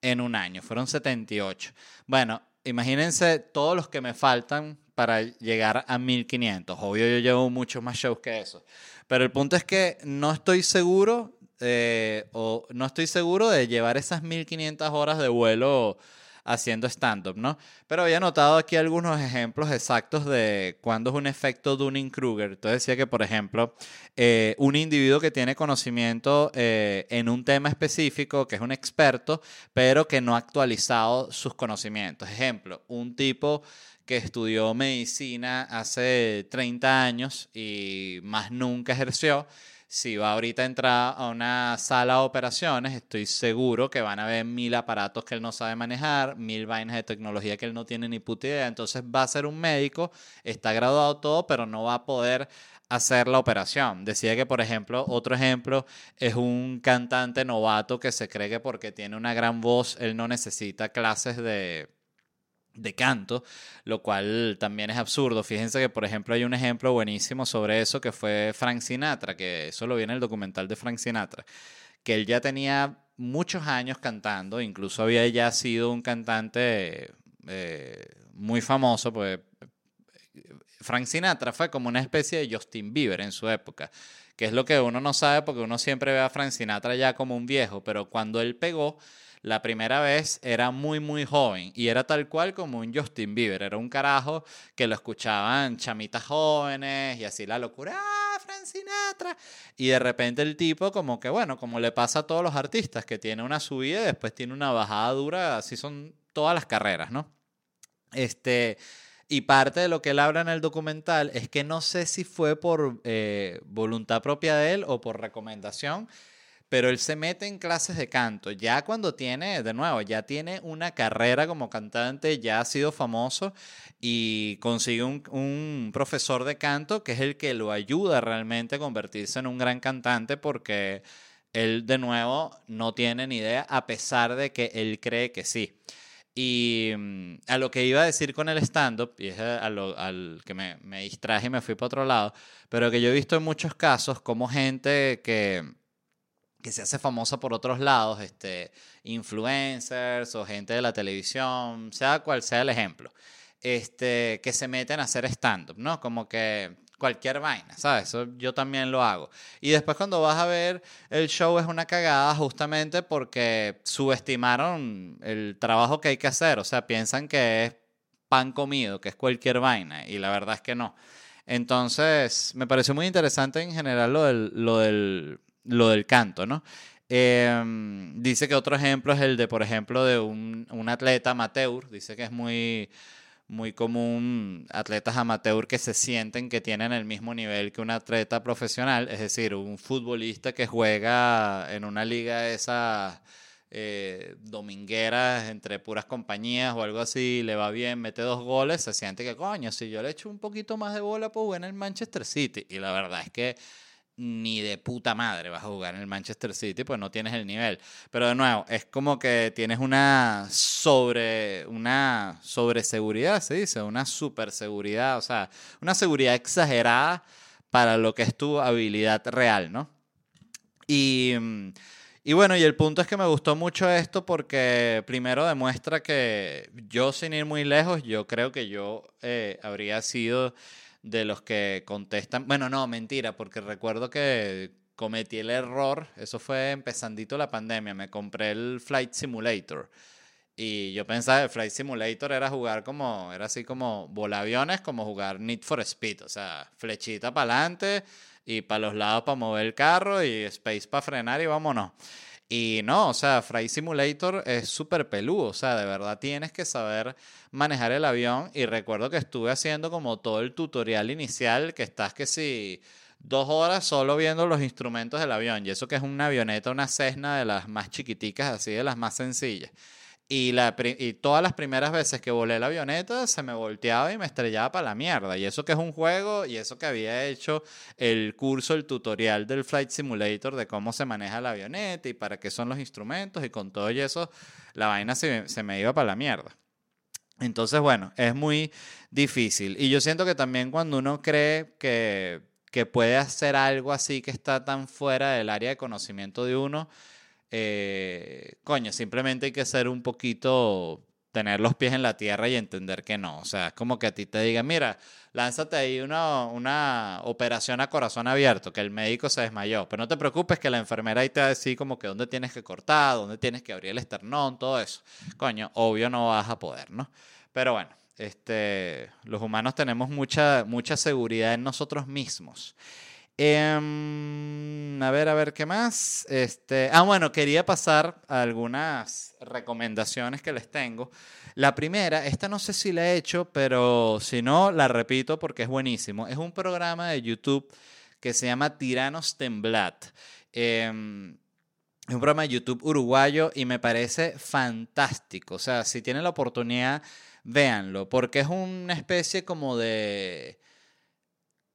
en un año, fueron 78. Bueno, imagínense todos los que me faltan para llegar a 1500. Obvio, yo llevo muchos más shows que eso. Pero el punto es que no estoy seguro eh, o no estoy seguro de llevar esas 1500 horas de vuelo haciendo stand-up, ¿no? Pero había notado aquí algunos ejemplos exactos de cuándo es un efecto Dunning-Kruger. Entonces decía que, por ejemplo, eh, un individuo que tiene conocimiento eh, en un tema específico, que es un experto, pero que no ha actualizado sus conocimientos. Ejemplo, un tipo que estudió medicina hace 30 años y más nunca ejerció si va ahorita a entrar a una sala de operaciones, estoy seguro que van a ver mil aparatos que él no sabe manejar, mil vainas de tecnología que él no tiene ni puta idea. Entonces va a ser un médico, está graduado todo, pero no va a poder hacer la operación. Decía que, por ejemplo, otro ejemplo es un cantante novato que se cree que porque tiene una gran voz, él no necesita clases de de canto, lo cual también es absurdo. Fíjense que, por ejemplo, hay un ejemplo buenísimo sobre eso que fue Frank Sinatra, que eso lo viene en el documental de Frank Sinatra, que él ya tenía muchos años cantando, incluso había ya sido un cantante eh, muy famoso, pues Frank Sinatra fue como una especie de Justin Bieber en su época, que es lo que uno no sabe porque uno siempre ve a Frank Sinatra ya como un viejo, pero cuando él pegó, la primera vez era muy, muy joven y era tal cual como un Justin Bieber. Era un carajo que lo escuchaban chamitas jóvenes y así la locura, ¡ah, Frank Sinatra! Y de repente el tipo como que, bueno, como le pasa a todos los artistas, que tiene una subida y después tiene una bajada dura, así son todas las carreras, ¿no? Este... Y parte de lo que él habla en el documental es que no sé si fue por eh, voluntad propia de él o por recomendación, pero él se mete en clases de canto. Ya cuando tiene, de nuevo, ya tiene una carrera como cantante, ya ha sido famoso y consigue un, profesor de canto que es el que lo ayuda realmente a convertirse en un gran cantante porque él, de nuevo, no tiene ni idea a pesar de que él cree que sí. Y mm, a lo que iba a decir con el stand-up, y es al que me, me distraje y me fui para otro lado, pero que yo he visto en muchos casos como gente que se hace famosa por otros lados, este, influencers o gente de la televisión, sea cual sea el ejemplo, este, que se meten a hacer stand-up, ¿no? Como que cualquier vaina, ¿sabes? Eso yo también lo hago. Y después cuando vas a ver el show es una cagada justamente porque subestimaron el trabajo que hay que hacer, o sea, piensan que es pan comido, que es cualquier vaina, y la verdad es que no. Entonces, me pareció muy interesante en general lo del lo del canto, ¿no? Em, dice que otro ejemplo es el de, por ejemplo, de un, atleta amateur. Dice que es muy, muy común atletas amateur que se sienten que tienen el mismo nivel que un atleta profesional, es decir, un futbolista que juega en una liga esa eh, domingueras entre puras compañías o algo así, le va bien, mete dos goles, se siente que coño, si yo le echo un poquito más de bola, pues en el Manchester City. Y la verdad es que ni de puta madre vas a jugar en el Manchester City, pues no tienes el nivel. Pero de nuevo, es como que tienes una sobre una sobreseguridad, se dice, una superseguridad, o sea, una seguridad exagerada para lo que es tu habilidad real, ¿no? Y, y bueno, y el punto es que me gustó mucho esto porque primero demuestra que yo sin ir muy lejos, yo creo que yo eh, habría sido de los que contestan. Bueno, no, mentira, porque recuerdo que cometí el error, eso fue empezandito la pandemia, me compré el Flight Simulator. Y yo pensaba que el Flight Simulator era jugar como, era así como volaviones, como jugar Need for Speed, o sea, flechita para adelante y para los lados para mover el carro y space para frenar y vámonos. Y no, o sea, Flight Simulator es súper peludo, o sea, de verdad tienes que saber manejar el avión. Y recuerdo que estuve haciendo como todo el tutorial inicial, que estás que si dos horas solo viendo los instrumentos del avión. Y eso que es una avioneta, una Cessna de las más chiquiticas, así de las más sencillas. Y, la, y todas las primeras veces que volé la avioneta se me volteaba y me estrellaba para la mierda. Y eso que es un juego y eso que había hecho el curso, el tutorial del Flight Simulator de cómo se maneja la avioneta y para qué son los instrumentos y con todo y eso la vaina se, se me iba para la mierda. Entonces, bueno, es muy difícil. Y yo siento que también cuando uno cree que, que puede hacer algo así que está tan fuera del área de conocimiento de uno, eh, coño, simplemente hay que ser un poquito, tener los pies en la tierra y entender que no. O sea, es como que a ti te digan, mira, lánzate ahí una, una operación a corazón abierto, que el médico se desmayó. Pero no te preocupes que la enfermera ahí te va a decir como que dónde tienes que cortar, dónde tienes que abrir el esternón, todo eso. Coño, obvio no vas a poder, ¿no? Pero bueno, este, los humanos tenemos mucha, mucha seguridad en nosotros mismos. Em, a ver, a ver, ¿qué más? Este, ah, bueno, quería pasar a algunas recomendaciones que les tengo. La primera, esta no sé si la he hecho, pero si no, la repito porque es buenísimo. Es un programa de YouTube que se llama Tiranos Temblat. Em, es un programa de YouTube uruguayo y me parece fantástico. O sea, si tienen la oportunidad, véanlo, porque es una especie como de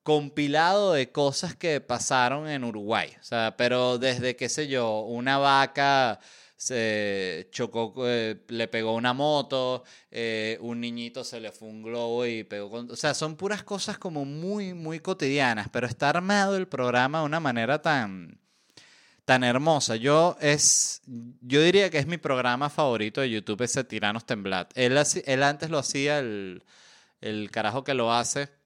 compilado de cosas que pasaron en Uruguay. O sea, pero desde, qué sé yo, una vaca se chocó, eh, le pegó una moto, eh, un niñito se le fue un globo y pegó con... O sea, son puras cosas como muy, muy cotidianas, pero está armado el programa de una manera tan, tan hermosa. Yo, es, yo diría que es mi programa favorito de YouTube, ese Tiranos Temblat. Él, él antes lo hacía, el, el carajo que lo hace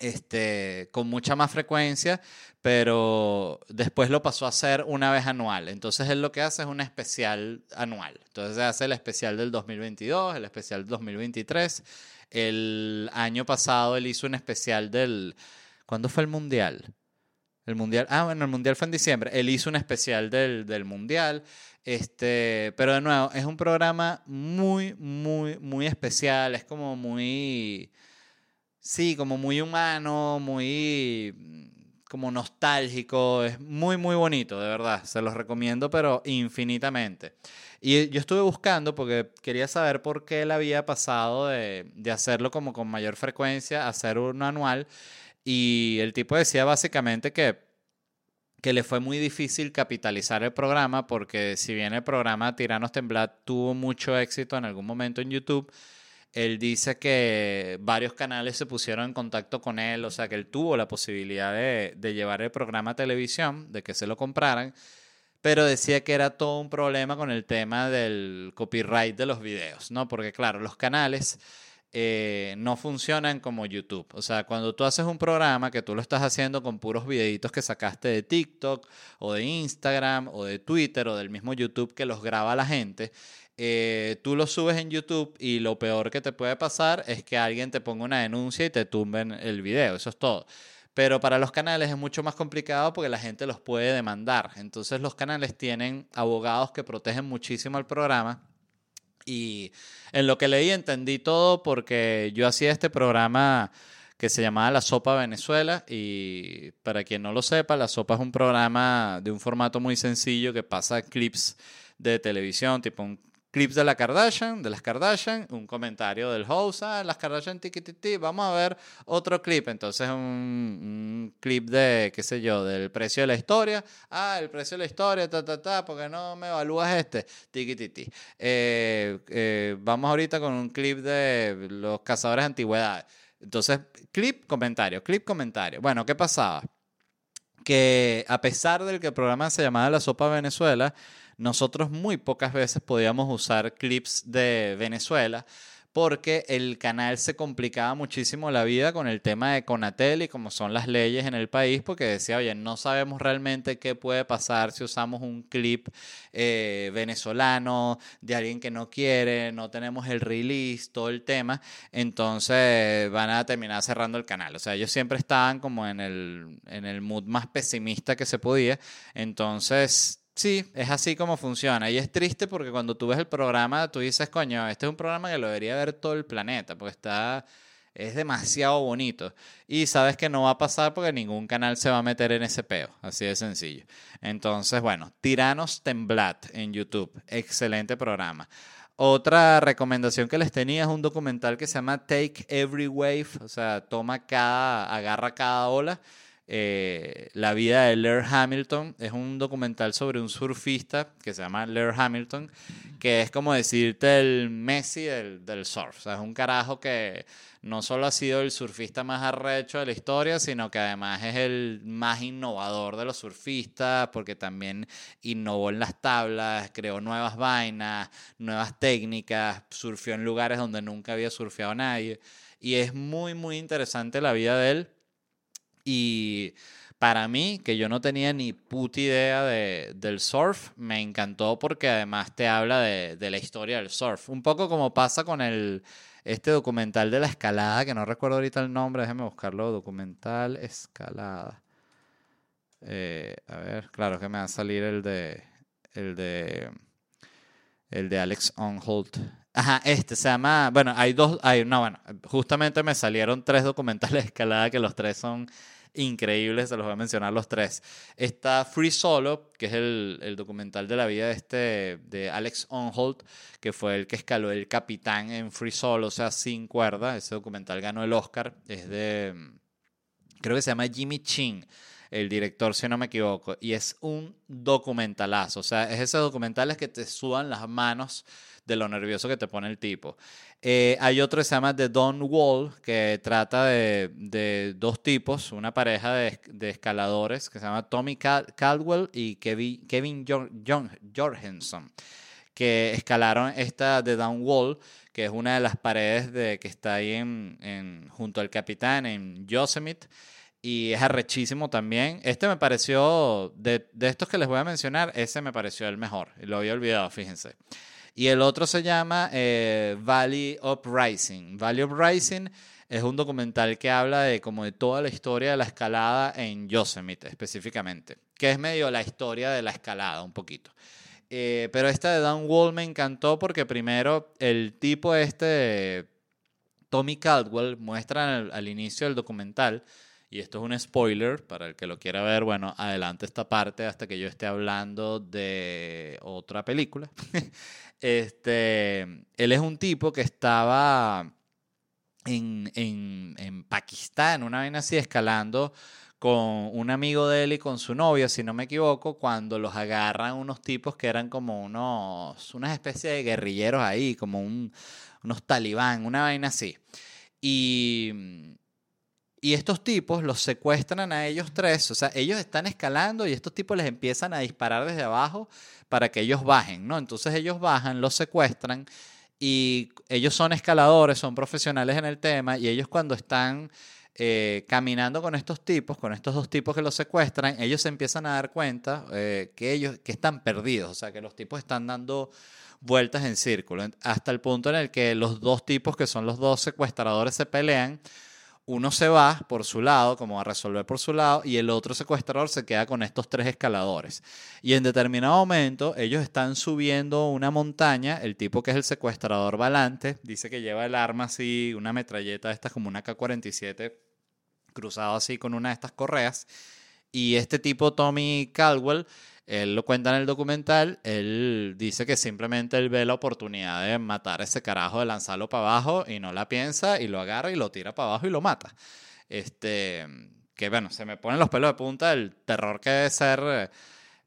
este, con mucha más frecuencia, pero después lo pasó a hacer una vez anual. Entonces él lo que hace es un especial anual. Entonces hace el especial del 2022, el especial del 2023. El año pasado él hizo un especial del... ¿Cuándo fue el Mundial? El Mundial... Ah, bueno, el Mundial fue en diciembre. Él hizo un especial del, del Mundial. Este, pero de nuevo, es un programa muy, muy, muy especial. Es como muy Sí, como muy humano, muy mm, como nostálgico, es muy muy bonito, de verdad, se los recomiendo, pero infinitamente. Y yo estuve buscando porque quería saber por qué él había pasado de, de hacerlo como con mayor frecuencia a hacer uno anual. Y el tipo decía básicamente que, que le fue muy difícil capitalizar el programa porque si bien el programa Tiranos Temblad tuvo mucho éxito en algún momento en YouTube, él dice que varios canales se pusieron en contacto con él, o sea que él tuvo la posibilidad de, llevar el programa a televisión, de que se lo compraran, pero decía que era todo un problema con el tema del copyright de los videos, ¿no? Porque claro, los canales eh, no funcionan como YouTube. O sea, cuando tú haces un programa que tú lo estás haciendo con puros videitos que sacaste de TikTok o de Instagram o de Twitter o del mismo YouTube que los graba la gente, eh, tú lo subes en YouTube y lo peor que te puede pasar es que alguien te ponga una denuncia y te tumben el video, eso es todo. Pero para los canales es mucho más complicado porque la gente los puede demandar. Entonces los canales tienen abogados que protegen muchísimo el programa. Y en lo que leí entendí todo porque yo hacía este programa que se llamaba La Sopa Venezuela y para quien no lo sepa, La Sopa es un programa de un formato muy sencillo que pasa clips de televisión, tipo un clips de la Kardashian, de las Kardashian, un comentario del host, ah, las Kardashian tiki vamos a ver otro clip, entonces un, clip de, qué sé yo, del precio de la historia, ah, el precio de la historia, ta, ta, ta, porque no me evalúas este, tiki eh, eh, vamos ahorita con un clip de los cazadores de antigüedades. Entonces, clip, comentario, clip, comentario. Bueno, ¿qué pasaba? Que a pesar del que el programa se llamaba La Sopa Venezuela, nosotros muy pocas veces podíamos usar clips de Venezuela porque el canal se complicaba muchísimo la vida con el tema de Conatel y como son las leyes en el país, porque decía, oye, no sabemos realmente qué puede pasar si usamos un clip eh, venezolano de alguien que no quiere, no tenemos el release, todo el tema, entonces van a terminar cerrando el canal. O sea, ellos siempre estaban como en el, en el mood más pesimista que se podía, entonces Sí, es así como funciona. Y es triste porque cuando tú ves el programa, tú dices, coño, este es un programa que lo debería ver todo el planeta, porque está, es demasiado bonito. Y sabes que no va a pasar porque ningún canal se va a meter en ese peo, así de sencillo. Entonces, bueno, Tiranos Temblad en YouTube, excelente programa. Otra recomendación que les tenía es un documental que se llama Take Every Wave, o sea, toma cada, agarra cada ola eh, la vida de Laird Hamilton. Es un documental sobre un surfista que se llama Laird Hamilton, que es como decirte el Messi del, del surf. Es un carajo que no solo ha sido el surfista más arrecho de la historia, sino que además es el más innovador de los surfistas, porque también innovó en las tablas, creó nuevas vainas, nuevas técnicas, surfió en lugares donde nunca había surfeado nadie. Y es muy, muy interesante la vida de él y para mí, que yo no tenía ni puta idea de, del surf, me encantó porque además te habla de, de, la historia del surf. Un poco como pasa con el, este documental de la escalada, que no recuerdo ahorita el nombre, déjeme buscarlo, documental escalada. Eh, a ver, claro que me va a salir el de, el de, el de Alex Onholt. Ajá, este se llama, bueno, hay dos, hay, no, bueno, justamente me salieron tres documentales de escalada que los tres son increíbles, se los voy a mencionar los tres. Está Free Solo, que es el, el documental de la vida de, este, de Alex Onholt, que fue el que escaló el capitán en Free Solo, o sea, sin cuerda. Ese documental ganó el Oscar. Es de, creo que se llama Jimmy Chin el director, si no me equivoco, y es un documentalazo. O sea, es ese documental que te sudan las manos de lo nervioso que te pone el tipo. Eh, hay otro que se llama The Don Wall, que trata de, dos tipos, una pareja de, escaladores que se llama Tommy Caldwell y Kevin, Kevin Jorgensen, que escalaron esta The Don Wall, que es una de las paredes de, que está ahí en, junto al capitán en Yosemite y es arrechísimo también. Este me pareció, de, de, estos que les voy a mencionar, ese me pareció el mejor. Lo había olvidado, fíjense. Y el otro se llama eh, Valley Uprising. Valley Uprising es un documental que habla de como de toda la historia de la escalada en Yosemite específicamente, que es medio la historia de la escalada un poquito. Eh, pero esta de Dan Wall me encantó porque primero el tipo este, Tommy Caldwell, muestra al inicio del documental y esto es un spoiler para el que lo quiera ver. Bueno, adelante esta parte hasta que yo esté hablando de otra película. *laughs* este, él es un tipo que estaba en, en, en Pakistán, una vaina así, escalando con un amigo de él y con su novia, si no me equivoco, cuando los agarran unos tipos que eran como unos, una especie de guerrilleros ahí, como un, unos talibán, una vaina así. Y y estos tipos los secuestran a ellos tres, o sea, ellos están escalando y estos tipos les empiezan a disparar desde abajo para que ellos bajen, ¿no? Entonces ellos bajan, los secuestran y ellos son escaladores, son profesionales en el tema y ellos cuando están eh, caminando con estos tipos, con estos dos tipos que los secuestran, ellos se empiezan a dar cuenta eh, que ellos que están perdidos, o sea, que los tipos están dando vueltas en círculo, hasta el punto en el que los dos tipos que son los dos secuestradores se pelean uno se va por su lado, como a resolver por su lado, y el otro secuestrador se queda con estos tres escaladores. Y en determinado momento ellos están subiendo una montaña, el tipo que es el secuestrador valante, dice que lleva el arma así, una metralleta esta como una K-47, cruzado así con una de estas correas, y este tipo, Tommy Caldwell, él lo cuenta en el documental, él dice que simplemente él ve la oportunidad de matar a ese carajo, de lanzarlo para abajo y no la piensa y lo agarra y lo tira para abajo y lo mata. Este, que bueno, se me ponen los pelos de punta el terror que debe ser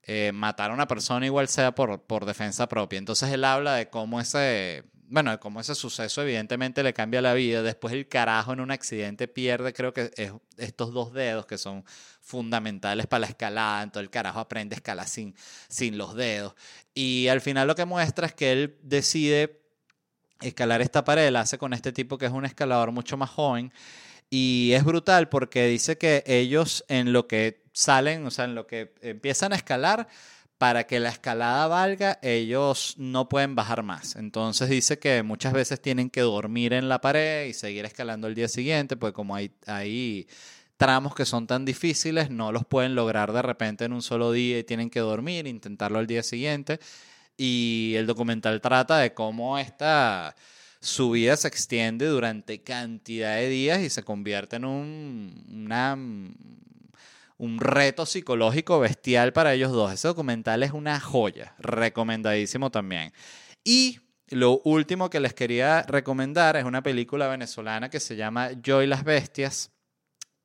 eh, matar a una persona igual sea por, por defensa propia. Entonces él habla de cómo ese, bueno, como ese suceso evidentemente le cambia la vida. Después el carajo en un accidente pierde, creo que es estos dos dedos que son fundamentales para la escalada. Entonces el carajo aprende a escalar sin, sin los dedos. Y al final lo que muestra es que él decide escalar esta pared, la hace con este tipo que es un escalador mucho más joven. Y es brutal porque dice que ellos en lo que salen, o sea, en lo que empiezan a escalar, para que la escalada valga, ellos no pueden bajar más. Entonces dice que muchas veces tienen que dormir en la pared y seguir escalando el día siguiente, pues como hay, tramos que son tan difíciles, no los pueden lograr de repente en un solo día y tienen que dormir, intentarlo al día siguiente. Y el documental trata de cómo esta subida se extiende durante cantidad de días y se convierte en un, una un reto psicológico bestial para ellos dos. Ese documental es una joya, recomendadísimo también. Y lo último que les quería recomendar es una película venezolana que se llama Yo y las Bestias,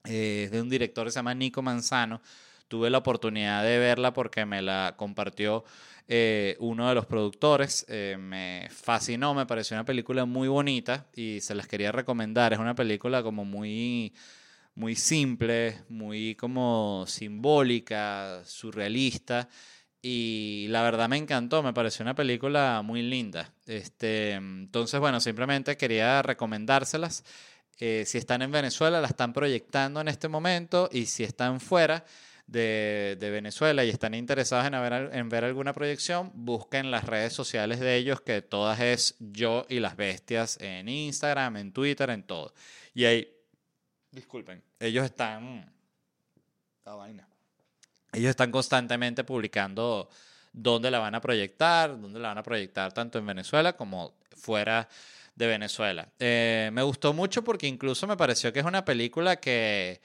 eh, es de un director que se llama Nico Manzano. Tuve la oportunidad de verla porque me la compartió eh, uno de los productores. Eh, me fascinó, me pareció una película muy bonita y se las quería recomendar. Es una película como muy muy simple, muy como simbólica, surrealista. Y la verdad me encantó, me pareció una película muy linda. Este, entonces, bueno, simplemente quería recomendárselas. Eh, si están en Venezuela, la están proyectando en este momento. Y si están fuera de, de Venezuela y están interesados en ver, en ver alguna proyección, busquen las redes sociales de ellos, que todas es yo y las bestias en Instagram, en Twitter, en todo. Y ahí disculpen, ellos están... La vaina. Ellos están constantemente publicando dónde la van a proyectar, dónde la van a proyectar tanto en Venezuela como fuera de Venezuela. Eh, me gustó mucho porque incluso me pareció que es una película que,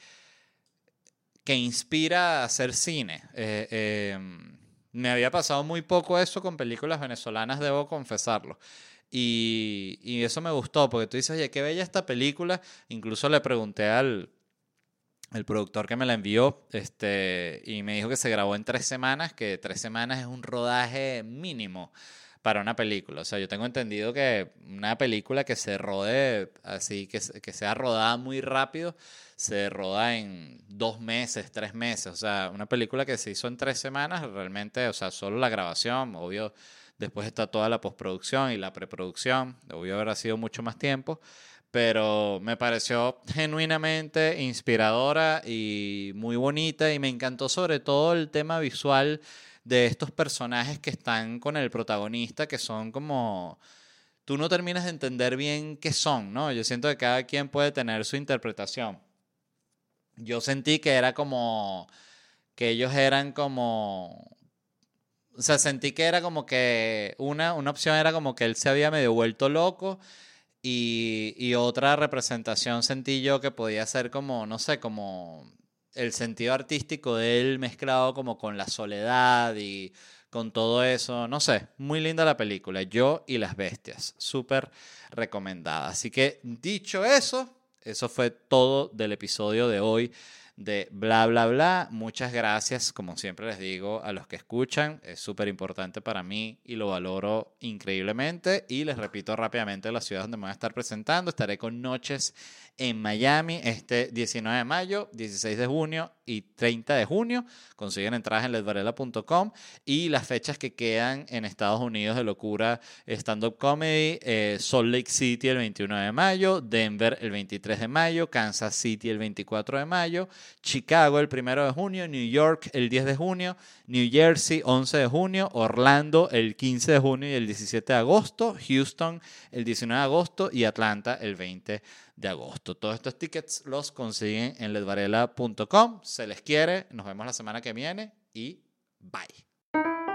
que inspira a hacer cine. Eh, em, me había pasado muy poco eso con películas venezolanas, debo confesarlo. Y, eso me gustó, porque tú dices, oye, qué bella esta película. Incluso le pregunté al el productor que me la envió este, y me dijo que se grabó en tres semanas, que tres semanas es un rodaje mínimo para una película. O sea, yo tengo entendido que una película que se rode así, que, que sea rodada muy rápido, se roda en dos meses, tres meses. O sea, una película que se hizo en tres semanas, realmente, o sea, solo la grabación, obvio Después está toda la postproducción y la preproducción. Debió haber sido mucho más tiempo. Pero me pareció *laughs* genuinamente inspiradora y muy bonita. Y me encantó sobre todo el tema visual de estos personajes que están con el protagonista, que son como tú no terminas de entender bien qué son, ¿no? Yo siento que cada quien puede tener su interpretación. Yo sentí que era como que ellos eran como o sea, sentí que era como que una, una opción era como que él se había medio vuelto loco y, y otra representación sentí yo que podía ser como, no sé, como el sentido artístico de él mezclado como con la soledad y con todo eso. No sé, muy linda la película. Yo y las bestias. Súper recomendada. Así que dicho eso, eso fue todo del episodio de hoy de bla, bla, bla. Muchas gracias, como siempre les digo, a los que escuchan. Es súper importante para mí y lo valoro increíblemente. Y les repito rápidamente la ciudad donde me voy a estar presentando. Estaré con Noches en Miami este 19 de mayo, 16 de junio y 30 de junio. Consiguen entradas en ledvarela.com y las fechas que quedan en Estados Unidos de locura stand-up comedy, eh, Salt Lake City el 21 de mayo, Denver el 23 de mayo, Kansas City el 24 de mayo, Chicago el 1 de junio, New York el 10 de junio, New Jersey 11 de junio, Orlando el 15 de junio y el 17 de agosto, Houston el 19 de agosto y Atlanta el 20 de agosto. Todos estos tickets los consiguen en ledvarela.com. Se les quiere. Nos vemos la semana que viene y bye.